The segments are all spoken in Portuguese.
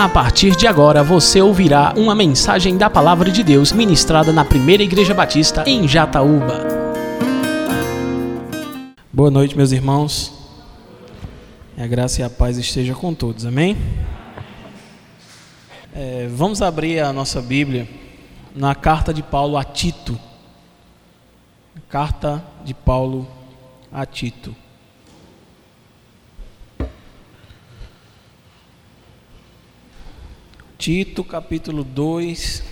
A partir de agora você ouvirá uma mensagem da Palavra de Deus ministrada na Primeira Igreja Batista em Jataúba. Boa noite, meus irmãos. A graça e a paz esteja com todos, amém? É, vamos abrir a nossa Bíblia na carta de Paulo a Tito. Carta de Paulo a Tito. Tito, capítulo 2,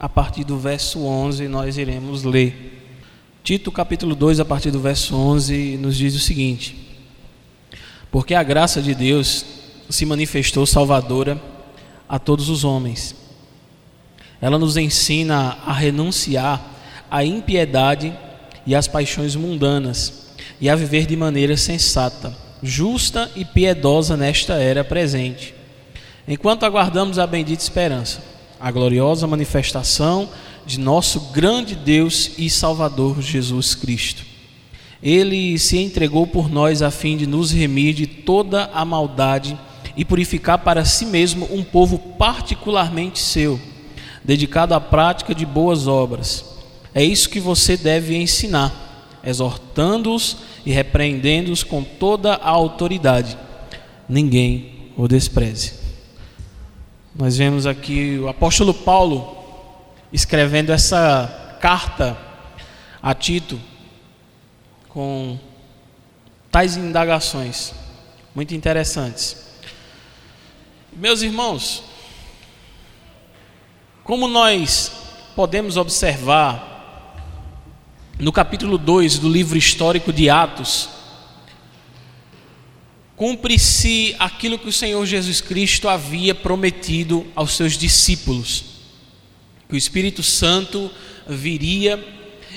a partir do verso 11, nós iremos ler. Tito, capítulo 2, a partir do verso 11, nos diz o seguinte: Porque a graça de Deus se manifestou salvadora a todos os homens. Ela nos ensina a renunciar à impiedade e às paixões mundanas e a viver de maneira sensata, justa e piedosa nesta era presente enquanto aguardamos a bendita esperança, a gloriosa manifestação de nosso grande Deus e Salvador Jesus Cristo. Ele se entregou por nós a fim de nos remir de toda a maldade e purificar para si mesmo um povo particularmente seu, dedicado à prática de boas obras. É isso que você deve ensinar, exortando-os e repreendendo-os com toda a autoridade. Ninguém o despreze. Nós vemos aqui o apóstolo Paulo escrevendo essa carta a Tito com tais indagações muito interessantes. Meus irmãos, como nós podemos observar no capítulo 2 do livro histórico de Atos, cumpre-se aquilo que o Senhor Jesus Cristo havia prometido aos seus discípulos: que o Espírito Santo viria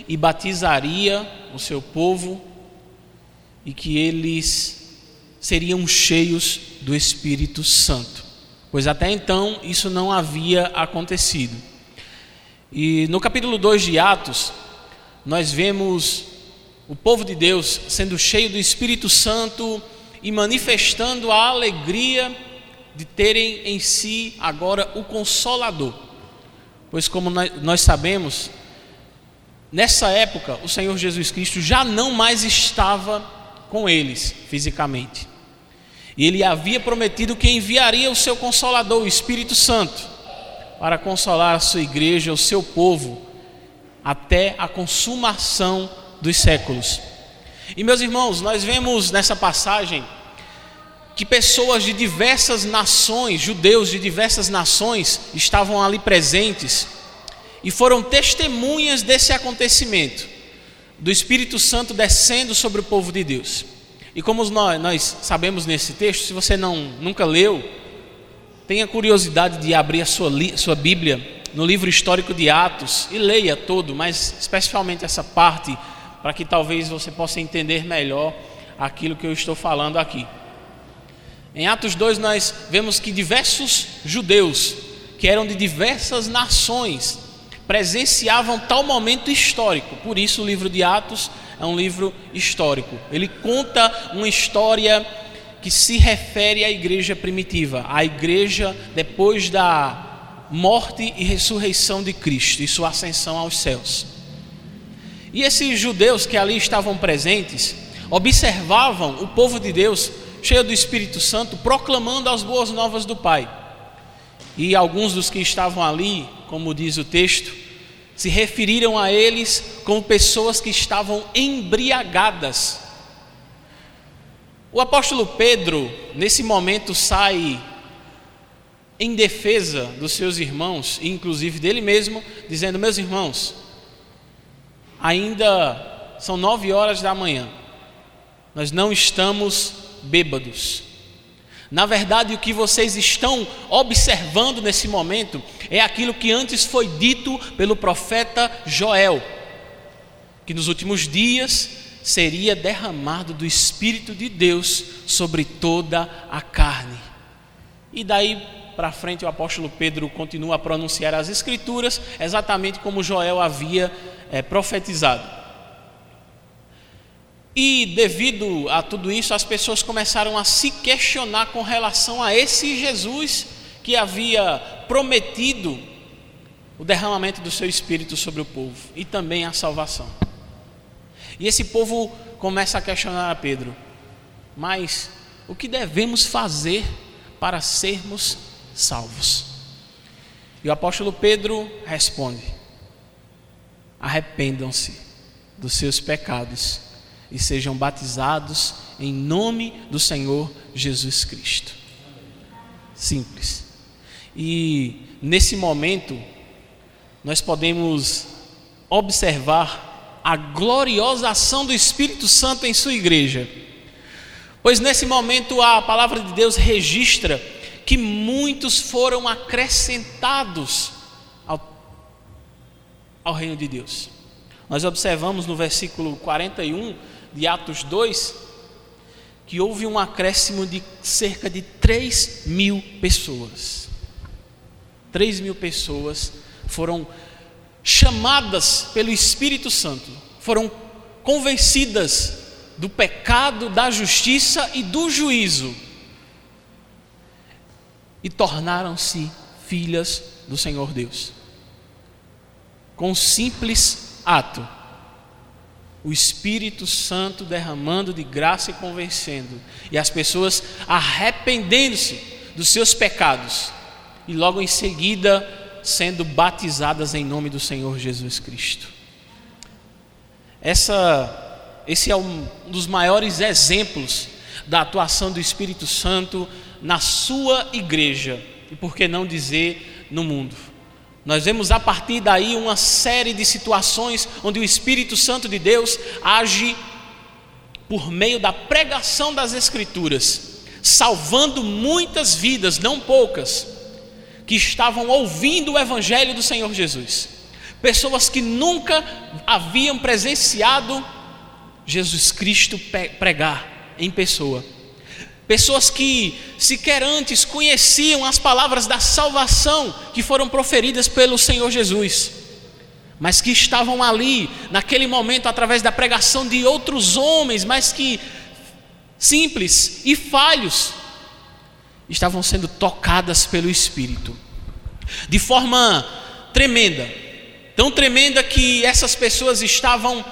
e batizaria o seu povo e que eles seriam cheios do Espírito Santo, pois até então isso não havia acontecido. E no capítulo 2 de Atos, nós vemos o povo de Deus sendo cheio do Espírito Santo e manifestando a alegria de terem em si agora o Consolador. Pois, como nós sabemos, nessa época o Senhor Jesus Cristo já não mais estava com eles fisicamente. E ele havia prometido que enviaria o seu Consolador, o Espírito Santo, para consolar a sua igreja, o seu povo, até a consumação dos séculos. E meus irmãos, nós vemos nessa passagem que pessoas de diversas nações, judeus de diversas nações, estavam ali presentes e foram testemunhas desse acontecimento, do Espírito Santo descendo sobre o povo de Deus. E como nós, nós sabemos nesse texto, se você não nunca leu, tenha curiosidade de abrir a sua, sua Bíblia no livro histórico de Atos e leia todo, mas especialmente essa parte para que talvez você possa entender melhor aquilo que eu estou falando aqui. Em Atos 2 nós vemos que diversos judeus, que eram de diversas nações, presenciavam tal momento histórico. Por isso o livro de Atos é um livro histórico. Ele conta uma história que se refere à igreja primitiva, à igreja depois da morte e ressurreição de Cristo e sua ascensão aos céus. E esses judeus que ali estavam presentes observavam o povo de Deus cheio do Espírito Santo, proclamando as boas novas do Pai. E alguns dos que estavam ali, como diz o texto, se referiram a eles como pessoas que estavam embriagadas. O apóstolo Pedro, nesse momento, sai em defesa dos seus irmãos, inclusive dele mesmo, dizendo: Meus irmãos, ainda são nove horas da manhã, nós não estamos bêbados. Na verdade, o que vocês estão observando nesse momento é aquilo que antes foi dito pelo profeta Joel, que nos últimos dias seria derramado do Espírito de Deus sobre toda a carne. E daí para frente o apóstolo Pedro continua a pronunciar as Escrituras exatamente como Joel havia é, profetizado. E devido a tudo isso, as pessoas começaram a se questionar com relação a esse Jesus que havia prometido o derramamento do seu espírito sobre o povo e também a salvação. E esse povo começa a questionar a Pedro: mas o que devemos fazer para sermos salvos? E o apóstolo Pedro responde: arrependam-se dos seus pecados e sejam batizados em nome do Senhor Jesus Cristo. Simples. E nesse momento, nós podemos observar a gloriosa ação do Espírito Santo em sua igreja. Pois nesse momento a palavra de Deus registra que muitos foram acrescentados ao reino de Deus. Nós observamos no versículo 41 de Atos 2 que houve um acréscimo de cerca de 3 mil pessoas. 3 mil pessoas foram chamadas pelo Espírito Santo, foram convencidas do pecado, da justiça e do juízo e tornaram-se filhas do Senhor Deus. Com um simples ato, o Espírito Santo derramando de graça e convencendo, e as pessoas arrependendo-se dos seus pecados, e logo em seguida sendo batizadas em nome do Senhor Jesus Cristo. Essa, esse é um dos maiores exemplos da atuação do Espírito Santo na sua igreja, e por que não dizer no mundo. Nós vemos a partir daí uma série de situações onde o Espírito Santo de Deus age por meio da pregação das Escrituras, salvando muitas vidas, não poucas, que estavam ouvindo o Evangelho do Senhor Jesus. Pessoas que nunca haviam presenciado Jesus Cristo pregar em pessoa pessoas que sequer antes conheciam as palavras da salvação que foram proferidas pelo Senhor Jesus, mas que estavam ali, naquele momento, através da pregação de outros homens, mas que simples e falhos, estavam sendo tocadas pelo Espírito, de forma tremenda, tão tremenda que essas pessoas estavam,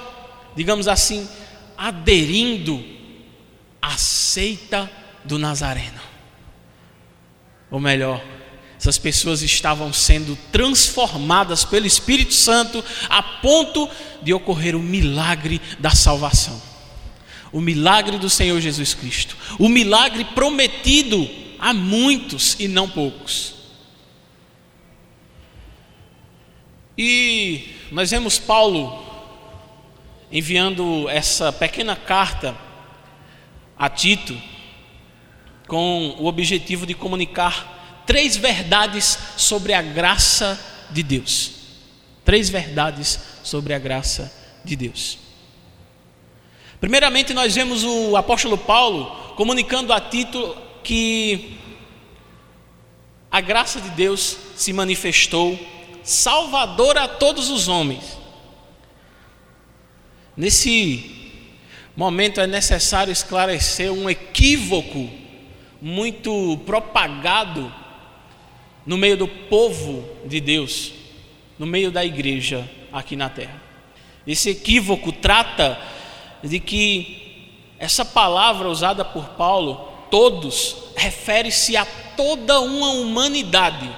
digamos assim, aderindo à seita do Nazareno. Ou melhor, essas pessoas estavam sendo transformadas pelo Espírito Santo a ponto de ocorrer o milagre da salvação. O milagre do Senhor Jesus Cristo. O milagre prometido a muitos e não poucos. E nós vemos Paulo enviando essa pequena carta a Tito, com o objetivo de comunicar três verdades sobre a graça de Deus. Três verdades sobre a graça de Deus. Primeiramente, nós vemos o apóstolo Paulo comunicando a Tito que a graça de Deus se manifestou salvadora a todos os homens. Nesse momento é necessário esclarecer um equívoco muito propagado no meio do povo de Deus, no meio da igreja aqui na terra. Esse equívoco trata de que essa palavra usada por Paulo, todos, refere-se a toda uma humanidade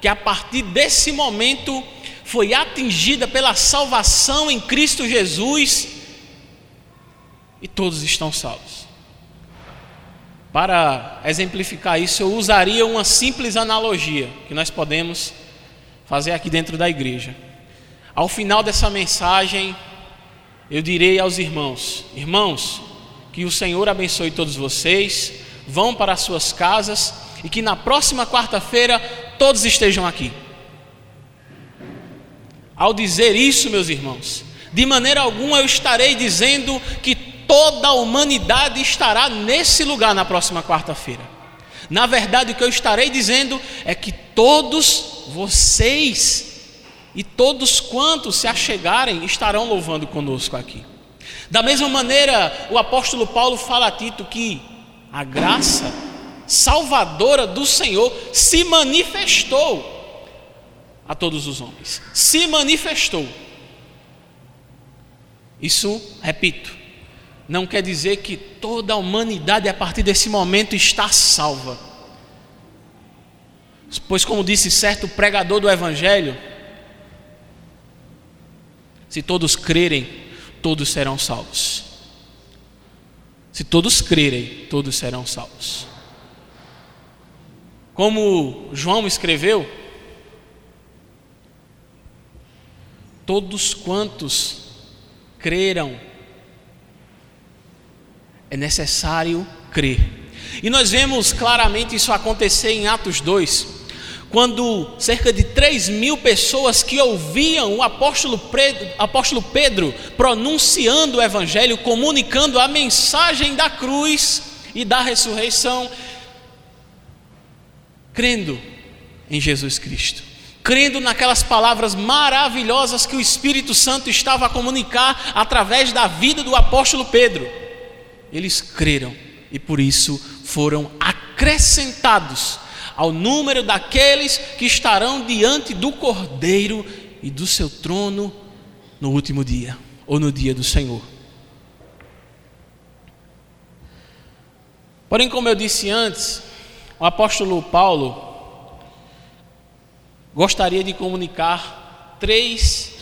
que a partir desse momento foi atingida pela salvação em Cristo Jesus e todos estão salvos. Para exemplificar isso, eu usaria uma simples analogia que nós podemos fazer aqui dentro da igreja. Ao final dessa mensagem, eu direi aos irmãos: Irmãos, que o Senhor abençoe todos vocês, vão para as suas casas e que na próxima quarta-feira todos estejam aqui. Ao dizer isso, meus irmãos, de maneira alguma eu estarei dizendo que toda a humanidade estará nesse lugar na próxima quarta-feira. Na verdade, o que eu estarei dizendo é que todos vocês e todos quantos se achegarem estarão louvando conosco aqui. Da mesma maneira, o apóstolo Paulo fala a Tito que a graça salvadora do Senhor se manifestou a todos os homens. Se manifestou. Isso, repito, não quer dizer que toda a humanidade a partir desse momento está salva. Pois, como disse certo pregador do Evangelho, se todos crerem, todos serão salvos. Se todos crerem, todos serão salvos. Como João escreveu, todos quantos creram, é necessário crer. E nós vemos claramente isso acontecer em Atos 2, quando cerca de 3 mil pessoas que ouviam o apóstolo Pedro, apóstolo Pedro pronunciando o Evangelho, comunicando a mensagem da cruz e da ressurreição, crendo em Jesus Cristo, crendo naquelas palavras maravilhosas que o Espírito Santo estava a comunicar através da vida do apóstolo Pedro. Eles creram e por isso foram acrescentados ao número daqueles que estarão diante do Cordeiro e do seu trono no último dia ou no dia do Senhor. Porém, como eu disse antes, o apóstolo Paulo gostaria de comunicar três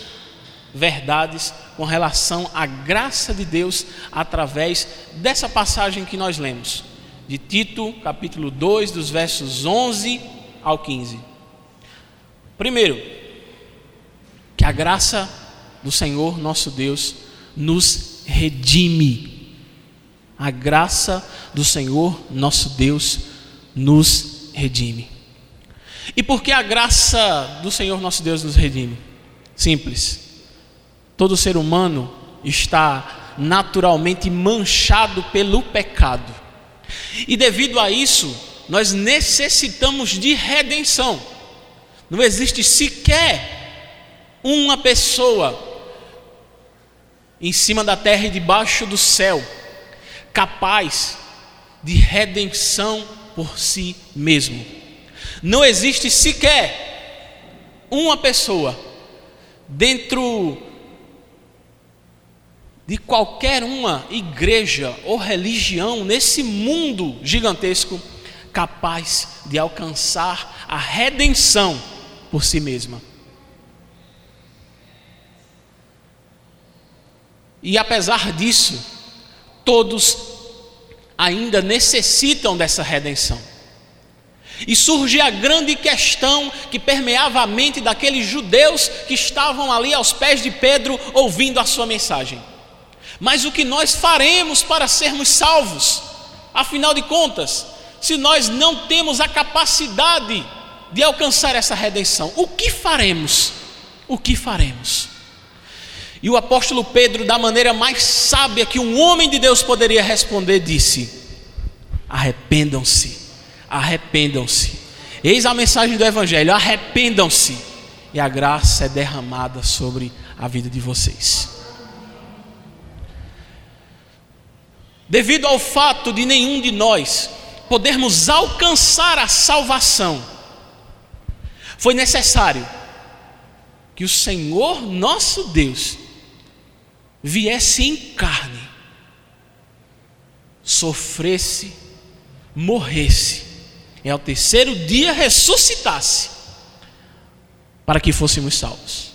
verdades com relação à graça de Deus através dessa passagem que nós lemos, de Tito, capítulo 2, dos versos 11 ao 15. Primeiro, que a graça do Senhor nosso Deus nos redime. A graça do Senhor nosso Deus nos redime. E por que a graça do Senhor nosso Deus nos redime? Simples. Todo ser humano está naturalmente manchado pelo pecado. E devido a isso, nós necessitamos de redenção. Não existe sequer uma pessoa em cima da terra e debaixo do céu capaz de redenção por si mesmo. Não existe sequer uma pessoa dentro de qualquer uma igreja ou religião nesse mundo gigantesco capaz de alcançar a redenção por si mesma. E apesar disso, todos ainda necessitam dessa redenção. E surge a grande questão que permeava a mente daqueles judeus que estavam ali aos pés de Pedro ouvindo a sua mensagem. Mas o que nós faremos para sermos salvos? Afinal de contas, se nós não temos a capacidade de alcançar essa redenção, o que faremos? O que faremos? E o apóstolo Pedro, da maneira mais sábia que um homem de Deus poderia responder, disse: Arrependam-se, arrependam-se. Eis a mensagem do Evangelho: arrependam-se, e a graça é derramada sobre a vida de vocês. Devido ao fato de nenhum de nós podermos alcançar a salvação, foi necessário que o Senhor nosso Deus viesse em carne, sofresse, morresse, e ao terceiro dia ressuscitasse, para que fôssemos salvos.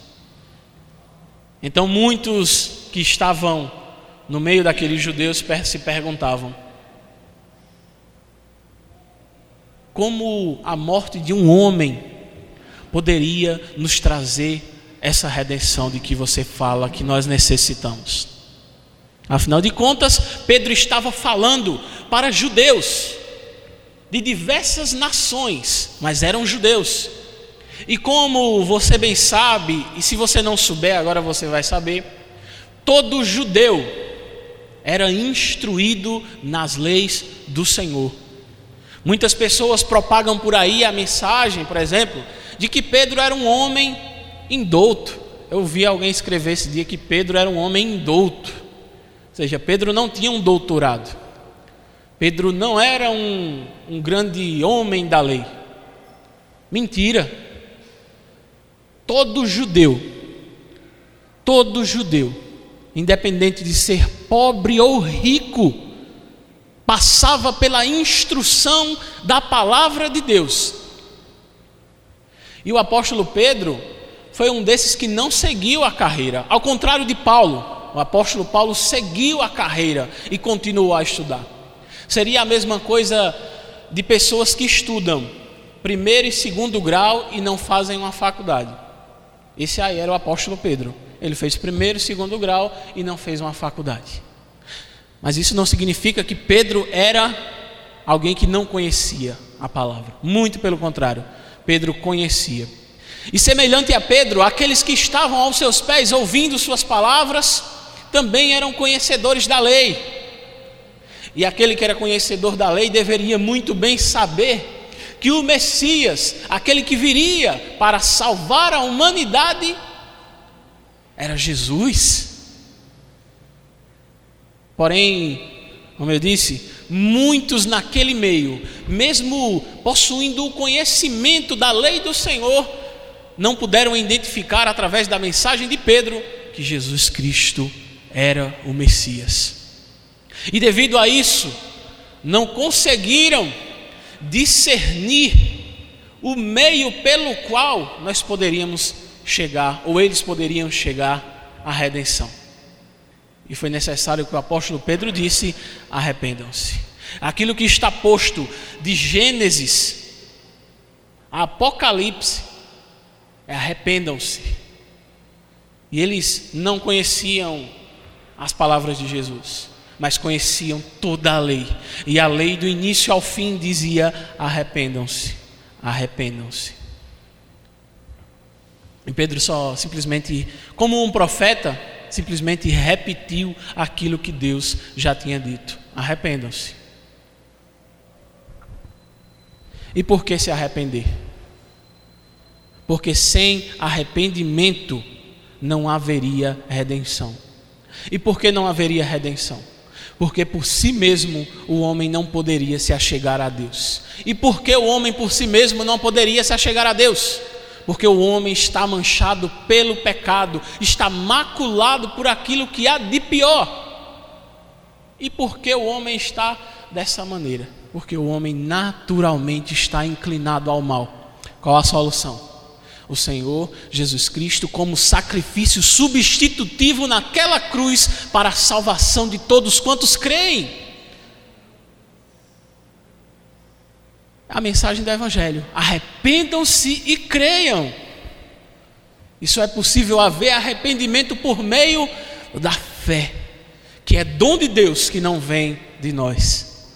Então muitos que estavam no meio daqueles judeus se perguntavam: como a morte de um homem poderia nos trazer essa redenção de que você fala que nós necessitamos. Afinal de contas, Pedro estava falando para judeus de diversas nações, mas eram judeus. E como você bem sabe, e se você não souber, agora você vai saber, todo judeu era instruído nas leis do Senhor. Muitas pessoas propagam por aí a mensagem, por exemplo, de que Pedro era um homem indouto. Eu vi alguém escrever esse dia que Pedro era um homem indouto. Ou seja, Pedro não tinha um doutorado. Pedro não era um, um grande homem da lei. Mentira. Todo judeu, todo judeu, independente de ser pobre ou rico, passava pela instrução da palavra de Deus. E o apóstolo Pedro foi um desses que não seguiu a carreira, ao contrário de Paulo. O apóstolo Paulo seguiu a carreira e continuou a estudar. Seria a mesma coisa de pessoas que estudam primeiro e segundo grau e não fazem uma faculdade. Esse aí era o apóstolo Pedro. Ele fez primeiro e segundo grau e não fez uma faculdade. Mas isso não significa que Pedro era alguém que não conhecia a palavra. Muito pelo contrário, Pedro conhecia. E semelhante a Pedro, aqueles que estavam aos seus pés ouvindo suas palavras, também eram conhecedores da lei. E aquele que era conhecedor da lei deveria muito bem saber que o Messias, aquele que viria para salvar a humanidade, era Jesus. Porém, como eu disse, muitos naquele meio, mesmo possuindo o conhecimento da lei do Senhor, não puderam identificar através da mensagem de Pedro que Jesus Cristo era o Messias. E devido a isso, não conseguiram discernir o meio pelo qual nós poderíamos chegar, ou eles poderiam chegar à redenção. E foi necessário que o apóstolo Pedro disse: arrependam-se. Aquilo que está posto de Gênesis a Apocalipse é arrependam-se. E eles não conheciam as palavras de Jesus mas conheciam toda a lei. E a lei do início ao fim dizia: arrependam-se, arrependam-se. E Pedro só simplesmente, como um profeta, simplesmente repetiu aquilo que Deus já tinha dito: arrependam-se. E por que se arrepender? Porque sem arrependimento não haveria redenção. E por que não haveria redenção? porque por si mesmo o homem não poderia se achegar a Deus. E por que o homem por si mesmo não poderia se achegar a Deus? Porque o homem está manchado pelo pecado, está maculado por aquilo que há de pior. E por que o homem está dessa maneira? Porque o homem naturalmente está inclinado ao mal. Qual a solução? o Senhor Jesus Cristo como sacrifício substitutivo naquela cruz para a salvação de todos quantos creem. A mensagem do Evangelho: arrependam-se e creiam. Isso é possível haver arrependimento por meio da fé, que é dom de Deus que não vem de nós.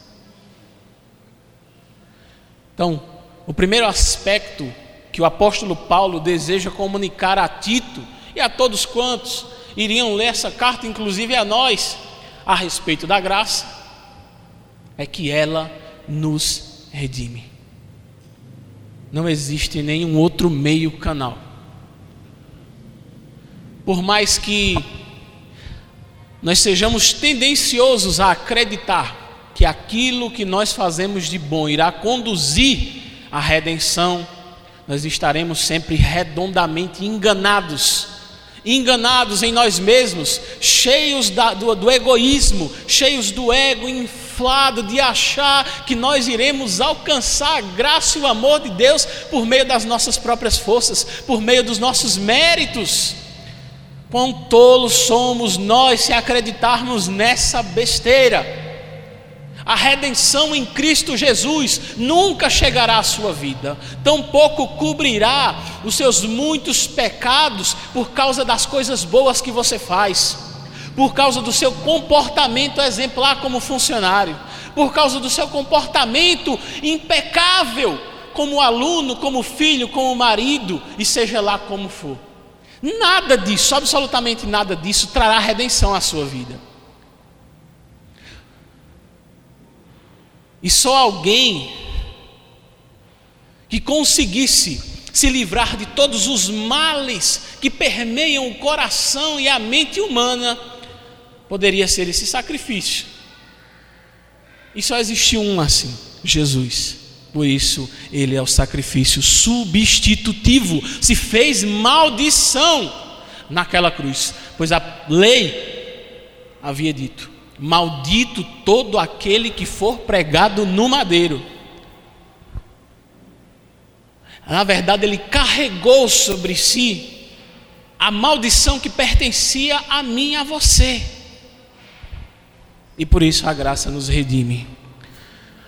Então, o primeiro aspecto que o apóstolo Paulo deseja comunicar a Tito e a todos quantos iriam ler essa carta, inclusive a nós, a respeito da graça, é que ela nos redime. Não existe nenhum outro meio canal. Por mais que nós sejamos tendenciosos a acreditar que aquilo que nós fazemos de bom irá conduzir à redenção, nós estaremos sempre redondamente enganados, enganados em nós mesmos, cheios da, do, do egoísmo, cheios do ego inflado de achar que nós iremos alcançar a graça e o amor de Deus por meio das nossas próprias forças, por meio dos nossos méritos. Quão tolos somos nós se acreditarmos nessa besteira. A redenção em Cristo Jesus nunca chegará à sua vida, tampouco cobrirá os seus muitos pecados por causa das coisas boas que você faz, por causa do seu comportamento exemplar como funcionário, por causa do seu comportamento impecável como aluno, como filho, como marido e seja lá como for. Nada disso, absolutamente nada disso trará redenção à sua vida. E só alguém que conseguisse se livrar de todos os males que permeiam o coração e a mente humana poderia ser esse sacrifício. E só existe um assim: Jesus. Por isso, ele é o sacrifício substitutivo. Se fez maldição naquela cruz, pois a lei havia dito: Maldito todo aquele que for pregado no madeiro. Na verdade, ele carregou sobre si a maldição que pertencia a mim e a você. E por isso a graça nos redime.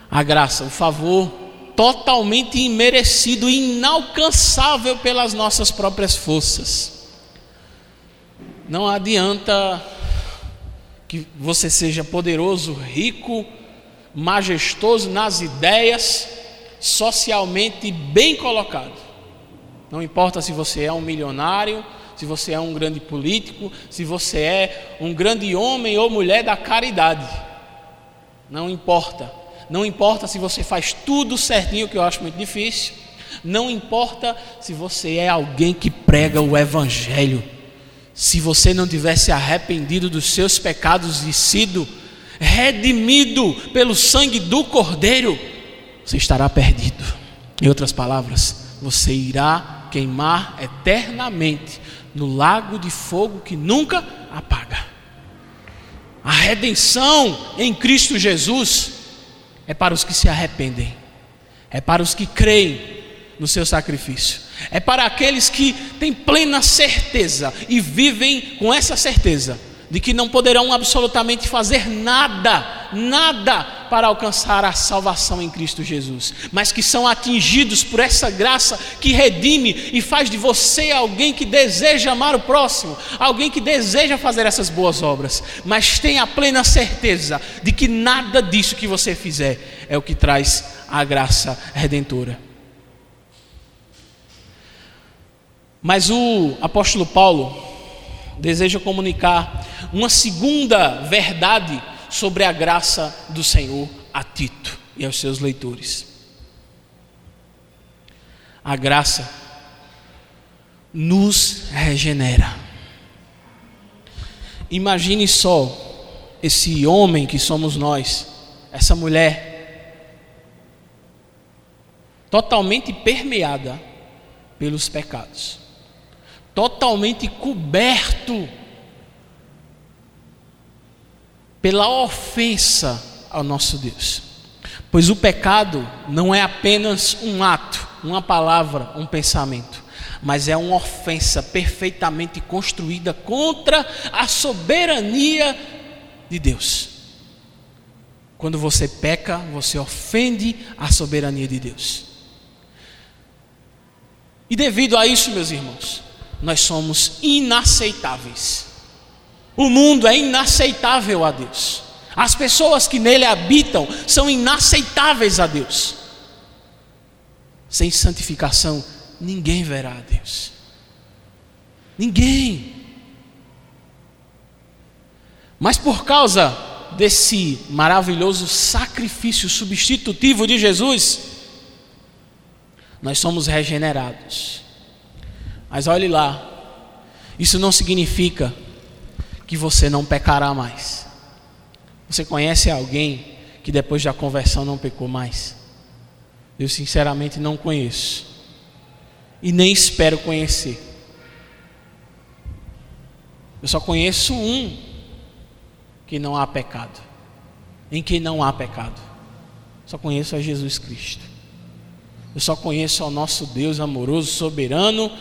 A graça, o favor totalmente imerecido, inalcançável pelas nossas próprias forças. Não adianta que você seja poderoso, rico, majestoso nas ideias, socialmente bem colocado. Não importa se você é um milionário, se você é um grande político, se você é um grande homem ou mulher da caridade. Não importa. Não importa se você faz tudo certinho, que eu acho muito difícil. Não importa se você é alguém que prega o evangelho se você não tivesse arrependido dos seus pecados e sido redimido pelo sangue do Cordeiro, você estará perdido. Em outras palavras, você irá queimar eternamente no lago de fogo que nunca apaga. A redenção em Cristo Jesus é para os que se arrependem, é para os que creem no seu sacrifício. É para aqueles que têm plena certeza e vivem com essa certeza de que não poderão absolutamente fazer nada, nada para alcançar a salvação em Cristo Jesus, mas que são atingidos por essa graça que redime e faz de você alguém que deseja amar o próximo, alguém que deseja fazer essas boas obras, mas tem a plena certeza de que nada disso que você fizer é o que traz a graça redentora. Mas o apóstolo Paulo deseja comunicar uma segunda verdade sobre a graça do Senhor a Tito e aos seus leitores. A graça nos regenera. Imagine só esse homem que somos nós, essa mulher, totalmente permeada pelos pecados totalmente coberto pela ofensa ao nosso Deus. Pois o pecado não é apenas um ato, uma palavra, um pensamento, mas é uma ofensa perfeitamente construída contra a soberania de Deus. Quando você peca, você ofende a soberania de Deus. E devido a isso, meus irmãos, nós somos inaceitáveis. O mundo é inaceitável a Deus. As pessoas que nele habitam são inaceitáveis a Deus. Sem santificação, ninguém verá a Deus. Ninguém. Mas por causa desse maravilhoso sacrifício substitutivo de Jesus, nós somos regenerados. Mas olhe lá, isso não significa que você não pecará mais. Você conhece alguém que depois da conversão não pecou mais? Eu sinceramente não conheço. E nem espero conhecer. Eu só conheço um que não há pecado. Em que não há pecado. Só conheço a Jesus Cristo. Eu só conheço ao nosso Deus amoroso, soberano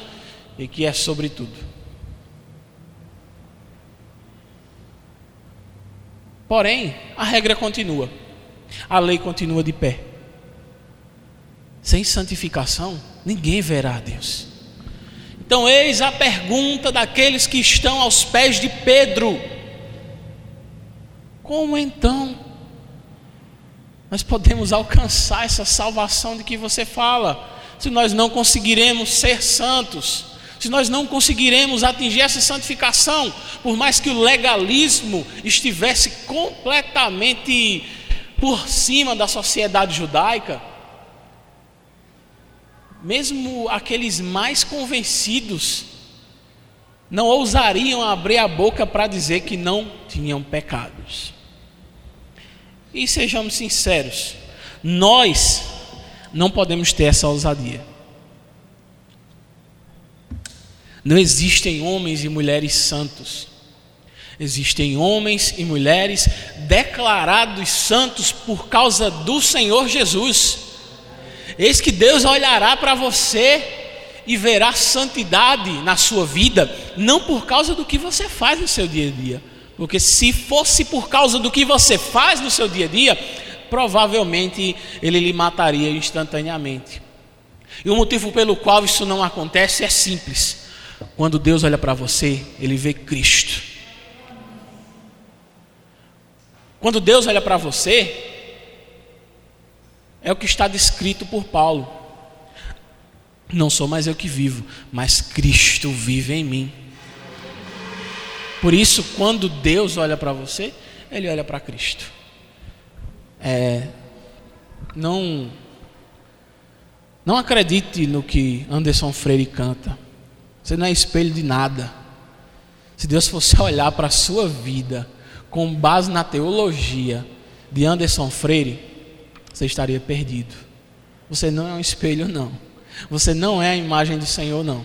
e que é sobre tudo. Porém, a regra continua, a lei continua de pé. Sem santificação, ninguém verá a Deus. Então, eis a pergunta daqueles que estão aos pés de Pedro: Como então nós podemos alcançar essa salvação de que você fala, se nós não conseguiremos ser santos? Se nós não conseguiremos atingir essa santificação, por mais que o legalismo estivesse completamente por cima da sociedade judaica, mesmo aqueles mais convencidos não ousariam abrir a boca para dizer que não tinham pecados. E sejamos sinceros, nós não podemos ter essa ousadia. Não existem homens e mulheres santos. Existem homens e mulheres declarados santos por causa do Senhor Jesus. Eis que Deus olhará para você e verá santidade na sua vida, não por causa do que você faz no seu dia a dia, porque se fosse por causa do que você faz no seu dia a dia, provavelmente ele lhe mataria instantaneamente. E o motivo pelo qual isso não acontece é simples. Quando Deus olha para você, ele vê Cristo. Quando Deus olha para você, é o que está descrito por Paulo. Não sou mais eu que vivo, mas Cristo vive em mim. Por isso, quando Deus olha para você, Ele olha para Cristo. É, não, não acredite no que Anderson Freire canta. Você não é espelho de nada. Se Deus fosse olhar para a sua vida com base na teologia de Anderson Freire, você estaria perdido. Você não é um espelho, não. Você não é a imagem do Senhor, não.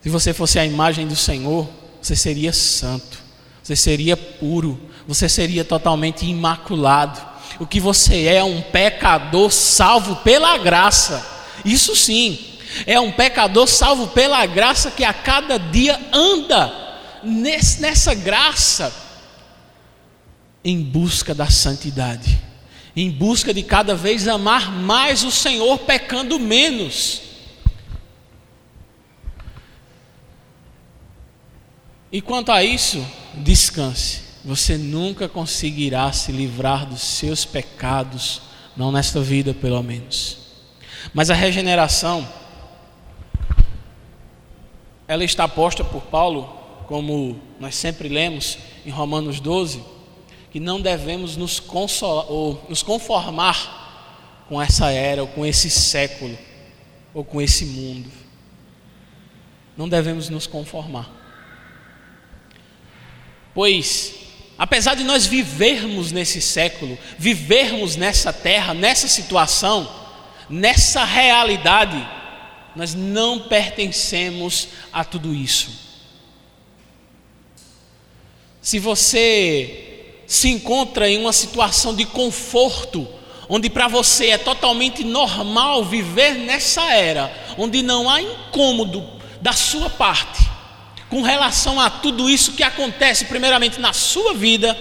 Se você fosse a imagem do Senhor, você seria santo, você seria puro, você seria totalmente imaculado. O que você é é um pecador salvo pela graça. Isso sim, é um pecador salvo pela graça que a cada dia anda nessa graça em busca da santidade em busca de cada vez amar mais o Senhor, pecando menos. E quanto a isso, descanse. Você nunca conseguirá se livrar dos seus pecados, não nesta vida, pelo menos. Mas a regeneração, ela está posta por Paulo, como nós sempre lemos em Romanos 12 que não devemos nos, consolar, ou nos conformar com essa era, ou com esse século, ou com esse mundo. Não devemos nos conformar. Pois, apesar de nós vivermos nesse século, vivermos nessa terra, nessa situação, nessa realidade, nós não pertencemos a tudo isso. Se você se encontra em uma situação de conforto, onde para você é totalmente normal viver nessa era, onde não há incômodo da sua parte com relação a tudo isso que acontece, primeiramente na sua vida,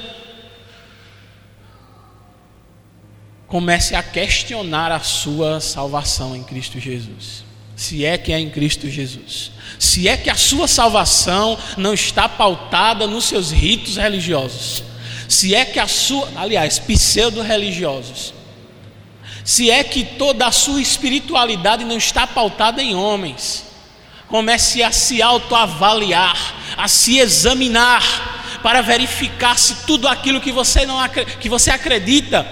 comece a questionar a sua salvação em Cristo Jesus. Se é que é em Cristo Jesus. Se é que a sua salvação não está pautada nos seus ritos religiosos. Se é que a sua, aliás, pseudo-religiosos, se é que toda a sua espiritualidade não está pautada em homens, comece a se autoavaliar, a se examinar, para verificar se tudo aquilo que você, não, que você acredita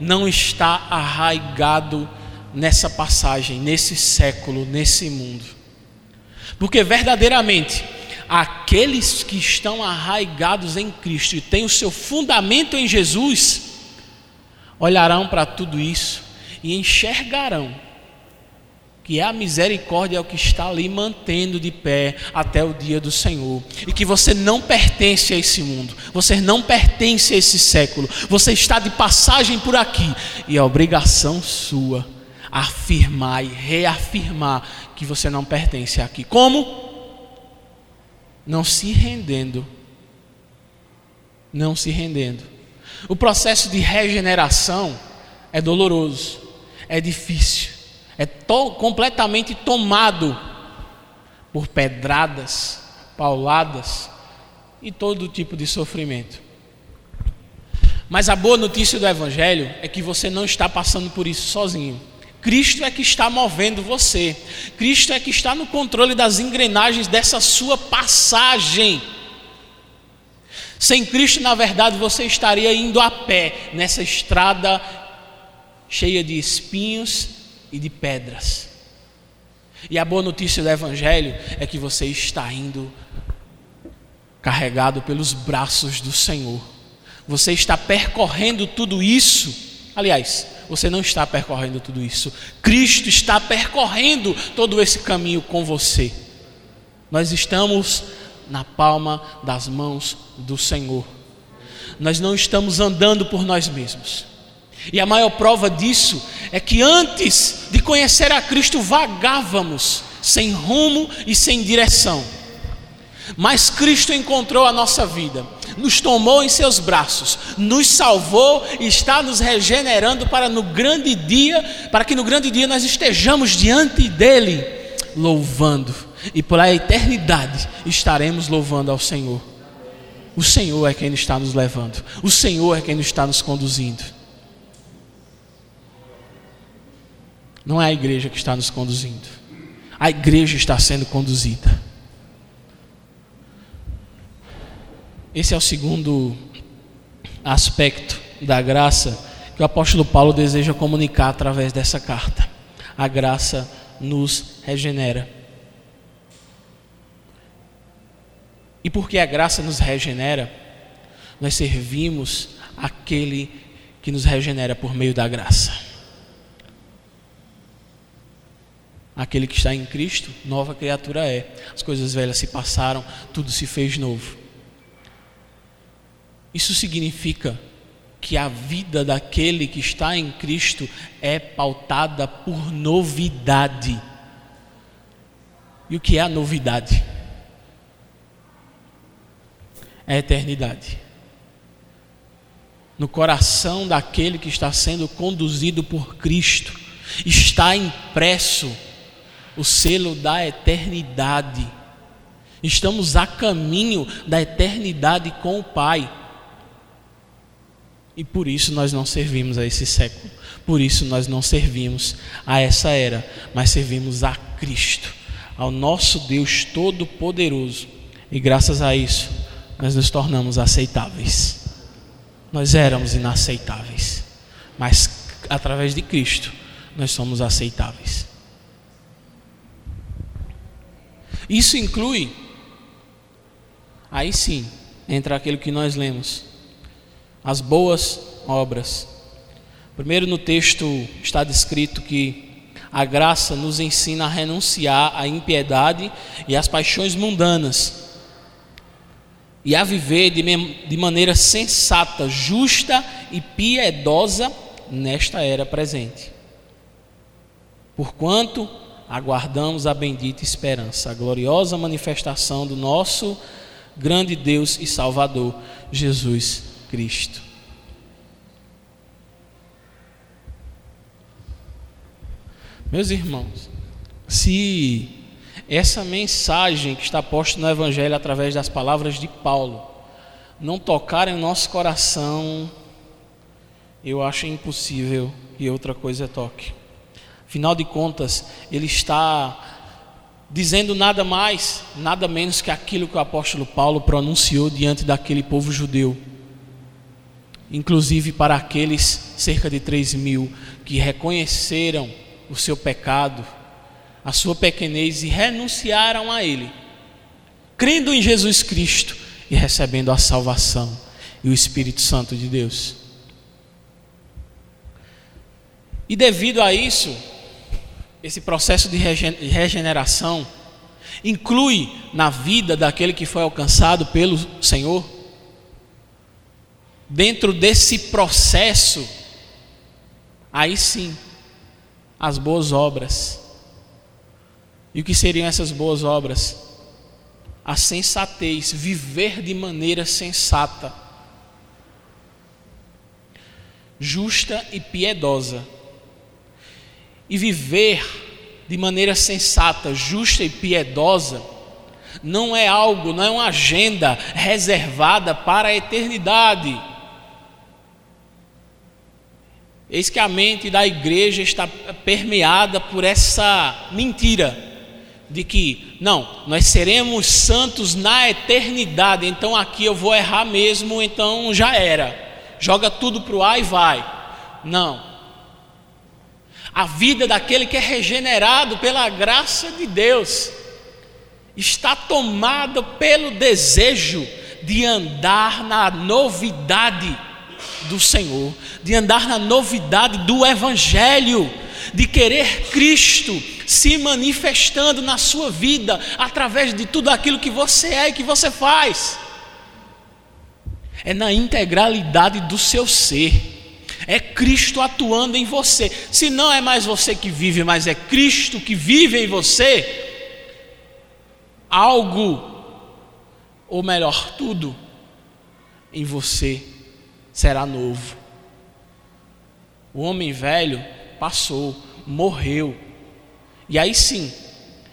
não está arraigado nessa passagem, nesse século, nesse mundo. Porque verdadeiramente aqueles que estão arraigados em Cristo e têm o seu fundamento em Jesus, olharão para tudo isso e enxergarão que a misericórdia é o que está ali mantendo de pé até o dia do Senhor, e que você não pertence a esse mundo, você não pertence a esse século, você está de passagem por aqui, e é obrigação sua afirmar e reafirmar que você não pertence aqui. Como? não se rendendo. Não se rendendo. O processo de regeneração é doloroso, é difícil, é to completamente tomado por pedradas, pauladas e todo tipo de sofrimento. Mas a boa notícia do Evangelho é que você não está passando por isso sozinho. Cristo é que está movendo você. Cristo é que está no controle das engrenagens dessa sua passagem. Sem Cristo, na verdade, você estaria indo a pé nessa estrada cheia de espinhos e de pedras. E a boa notícia do Evangelho é que você está indo carregado pelos braços do Senhor. Você está percorrendo tudo isso. Aliás, você não está percorrendo tudo isso. Cristo está percorrendo todo esse caminho com você. Nós estamos na palma das mãos do Senhor. Nós não estamos andando por nós mesmos. E a maior prova disso é que antes de conhecer a Cristo vagávamos sem rumo e sem direção. Mas Cristo encontrou a nossa vida, nos tomou em seus braços, nos salvou e está nos regenerando para no grande dia, para que no grande dia nós estejamos diante dele, louvando, e pela eternidade estaremos louvando ao Senhor. O Senhor é quem está nos levando, o Senhor é quem está nos conduzindo. Não é a igreja que está nos conduzindo, a igreja está sendo conduzida. Esse é o segundo aspecto da graça que o apóstolo Paulo deseja comunicar através dessa carta. A graça nos regenera. E porque a graça nos regenera, nós servimos aquele que nos regenera por meio da graça. Aquele que está em Cristo, nova criatura é. As coisas velhas se passaram, tudo se fez novo. Isso significa que a vida daquele que está em Cristo é pautada por novidade. E o que é a novidade? É a eternidade. No coração daquele que está sendo conduzido por Cristo, está impresso o selo da eternidade. Estamos a caminho da eternidade com o Pai. E por isso nós não servimos a esse século. Por isso nós não servimos a essa era, mas servimos a Cristo, ao nosso Deus Todo-Poderoso. E graças a isso, nós nos tornamos aceitáveis. Nós éramos inaceitáveis, mas através de Cristo, nós somos aceitáveis. Isso inclui, aí sim, entra aquilo que nós lemos as boas obras. Primeiro no texto está descrito que a graça nos ensina a renunciar à impiedade e às paixões mundanas e a viver de, de maneira sensata, justa e piedosa nesta era presente. Porquanto aguardamos a bendita esperança, a gloriosa manifestação do nosso grande Deus e Salvador, Jesus Cristo. Meus irmãos, se essa mensagem que está posta no Evangelho através das palavras de Paulo não tocar em nosso coração, eu acho impossível que outra coisa toque. Afinal de contas, ele está dizendo nada mais, nada menos que aquilo que o apóstolo Paulo pronunciou diante daquele povo judeu inclusive para aqueles cerca de 3 mil que reconheceram o seu pecado, a sua pequenez e renunciaram a Ele, crendo em Jesus Cristo e recebendo a salvação e o Espírito Santo de Deus. E devido a isso, esse processo de regeneração inclui na vida daquele que foi alcançado pelo Senhor dentro desse processo, aí sim, as boas obras. E o que seriam essas boas obras? A sensatez, viver de maneira sensata, justa e piedosa. E viver de maneira sensata, justa e piedosa não é algo, não é uma agenda reservada para a eternidade Eis que a mente da igreja está permeada por essa mentira de que, não, nós seremos santos na eternidade, então aqui eu vou errar mesmo, então já era. Joga tudo para o ar e vai. Não. A vida daquele que é regenerado pela graça de Deus está tomada pelo desejo de andar na novidade do Senhor, de andar na novidade do Evangelho, de querer Cristo se manifestando na sua vida através de tudo aquilo que você é e que você faz. É na integralidade do seu ser. É Cristo atuando em você. Se não é mais você que vive, mas é Cristo que vive em você, algo, ou melhor, tudo em você será novo. O homem velho passou, morreu. E aí sim,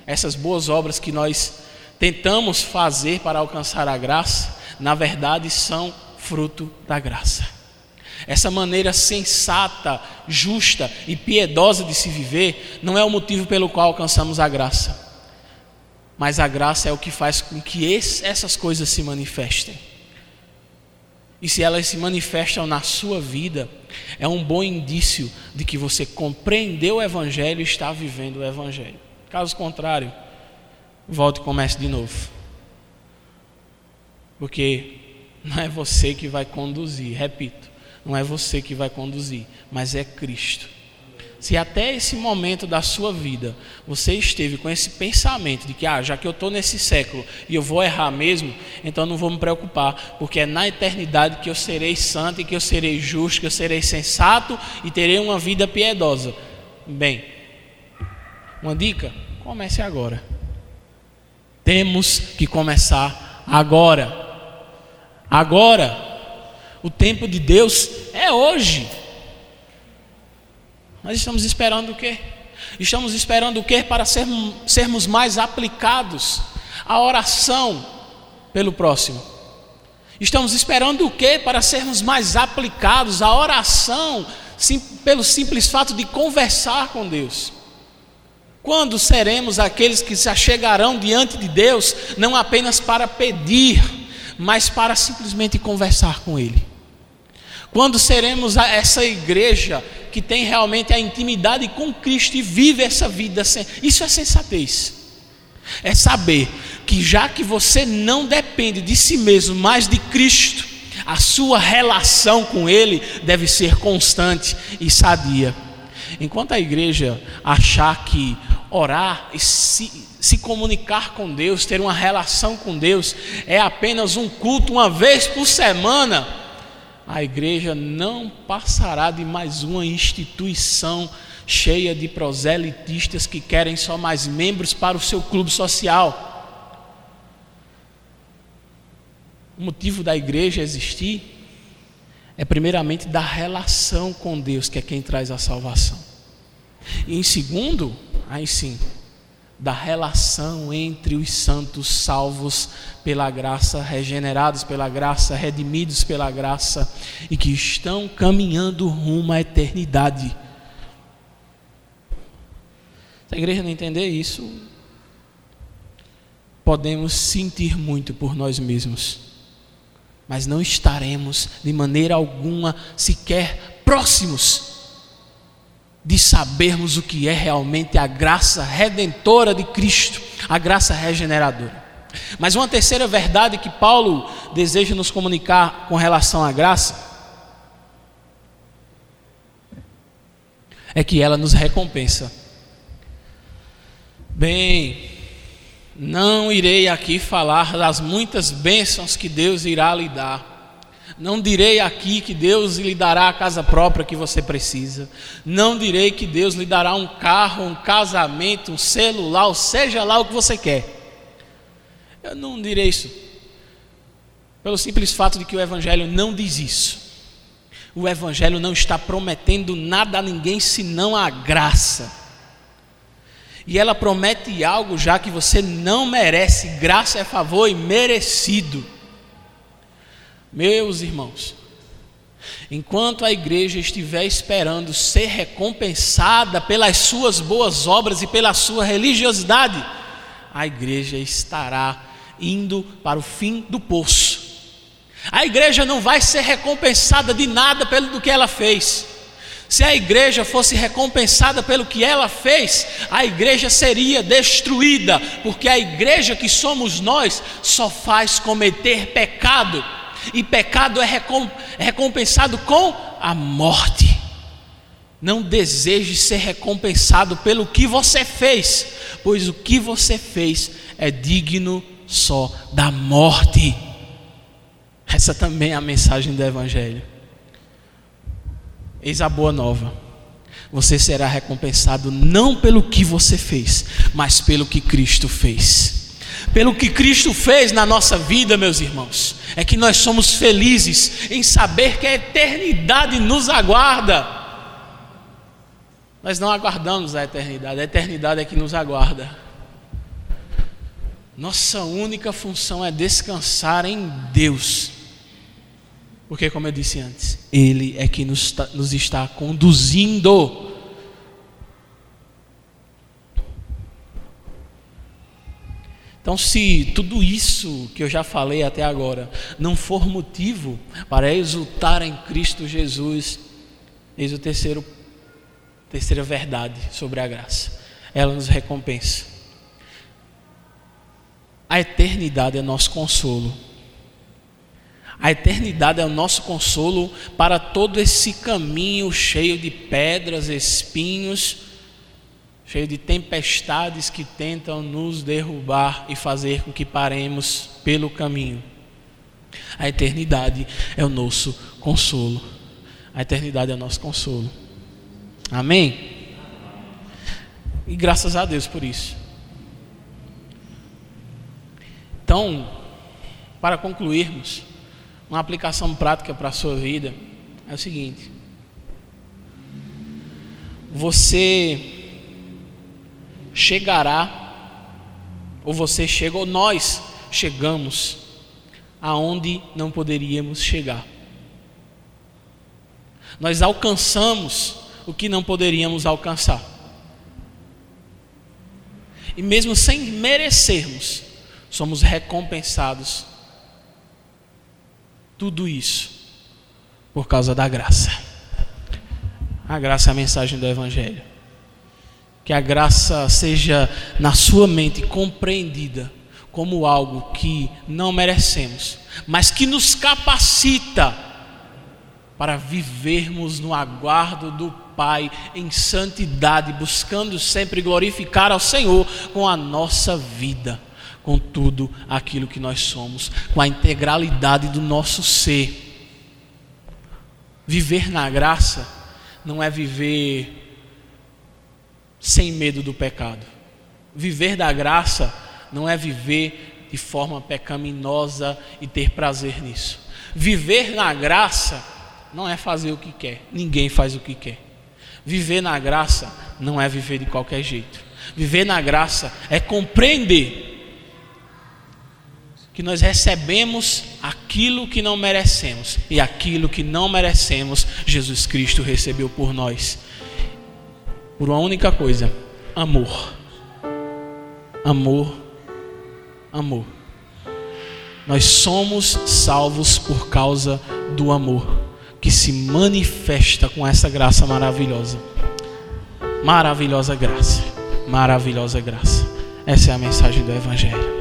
essas boas obras que nós tentamos fazer para alcançar a graça, na verdade são fruto da graça. Essa maneira sensata, justa e piedosa de se viver não é o motivo pelo qual alcançamos a graça, mas a graça é o que faz com que esse, essas coisas se manifestem. E se elas se manifestam na sua vida, é um bom indício de que você compreendeu o Evangelho e está vivendo o Evangelho. Caso contrário, volte e comece de novo. Porque não é você que vai conduzir, repito, não é você que vai conduzir, mas é Cristo. Se até esse momento da sua vida você esteve com esse pensamento de que, ah, já que eu estou nesse século e eu vou errar mesmo, então não vou me preocupar, porque é na eternidade que eu serei santo e que eu serei justo, que eu serei sensato e terei uma vida piedosa. Bem, uma dica: comece agora. Temos que começar agora. Agora. O tempo de Deus é hoje. Nós estamos esperando o quê? Estamos esperando o quê para sermos, sermos mais aplicados à oração pelo próximo? Estamos esperando o quê para sermos mais aplicados à oração sim, pelo simples fato de conversar com Deus? Quando seremos aqueles que se achegarão diante de Deus, não apenas para pedir, mas para simplesmente conversar com Ele? Quando seremos essa igreja que tem realmente a intimidade com Cristo e vive essa vida, isso é sensatez. É saber que já que você não depende de si mesmo, mas de Cristo, a sua relação com Ele deve ser constante e sadia. Enquanto a igreja achar que orar e se, se comunicar com Deus, ter uma relação com Deus, é apenas um culto uma vez por semana, a igreja não passará de mais uma instituição cheia de proselitistas que querem só mais membros para o seu clube social. O motivo da igreja existir é primeiramente da relação com Deus, que é quem traz a salvação. E em segundo, aí sim, da relação entre os santos salvos pela graça, regenerados pela graça, redimidos pela graça e que estão caminhando rumo à eternidade. Se a igreja não entender isso, podemos sentir muito por nós mesmos, mas não estaremos de maneira alguma sequer próximos de sabermos o que é realmente a graça redentora de Cristo, a graça regeneradora. Mas uma terceira verdade que Paulo deseja nos comunicar com relação à graça é que ela nos recompensa. Bem, não irei aqui falar das muitas bênçãos que Deus irá lhe dar. Não direi aqui que Deus lhe dará a casa própria que você precisa. Não direi que Deus lhe dará um carro, um casamento, um celular, ou seja lá o que você quer. Eu não direi isso. Pelo simples fato de que o Evangelho não diz isso. O Evangelho não está prometendo nada a ninguém senão a graça. E ela promete algo já que você não merece. Graça é favor e merecido. Meus irmãos, enquanto a igreja estiver esperando ser recompensada pelas suas boas obras e pela sua religiosidade, a igreja estará indo para o fim do poço. A igreja não vai ser recompensada de nada pelo que ela fez. Se a igreja fosse recompensada pelo que ela fez, a igreja seria destruída, porque a igreja que somos nós só faz cometer pecado, e pecado é, é recompensado com a morte. Não deseje ser recompensado pelo que você fez, pois o que você fez é digno só da morte. Essa também é a mensagem do Evangelho. Eis a boa nova. Você será recompensado não pelo que você fez, mas pelo que Cristo fez. Pelo que Cristo fez na nossa vida, meus irmãos, é que nós somos felizes em saber que a eternidade nos aguarda. Nós não aguardamos a eternidade, a eternidade é que nos aguarda. Nossa única função é descansar em Deus porque, como eu disse antes, Ele é que nos, nos está conduzindo. Então, se tudo isso que eu já falei até agora não for motivo para exultar em Cristo Jesus, eis o terceiro, terceira verdade sobre a graça. Ela nos recompensa. A eternidade é nosso consolo. A eternidade é o nosso consolo para todo esse caminho cheio de pedras, espinhos, cheio de tempestades que tentam nos derrubar e fazer com que paremos pelo caminho. A eternidade é o nosso consolo. A eternidade é o nosso consolo. Amém? E graças a Deus por isso. Então, para concluirmos, uma aplicação prática para a sua vida é o seguinte: você chegará, ou você chega, ou nós chegamos aonde não poderíamos chegar. Nós alcançamos o que não poderíamos alcançar. E mesmo sem merecermos, somos recompensados tudo isso por causa da graça. A graça é a mensagem do Evangelho. Que a graça seja na sua mente compreendida como algo que não merecemos, mas que nos capacita para vivermos no aguardo do Pai em santidade, buscando sempre glorificar ao Senhor com a nossa vida com tudo aquilo que nós somos, com a integralidade do nosso ser. Viver na graça não é viver sem medo do pecado. Viver da graça não é viver de forma pecaminosa e ter prazer nisso. Viver na graça não é fazer o que quer, ninguém faz o que quer. Viver na graça não é viver de qualquer jeito. Viver na graça é compreender que nós recebemos aquilo que não merecemos, e aquilo que não merecemos, Jesus Cristo recebeu por nós. Por uma única coisa: amor. Amor, amor. Nós somos salvos por causa do amor que se manifesta com essa graça maravilhosa. Maravilhosa graça. Maravilhosa graça. Essa é a mensagem do Evangelho.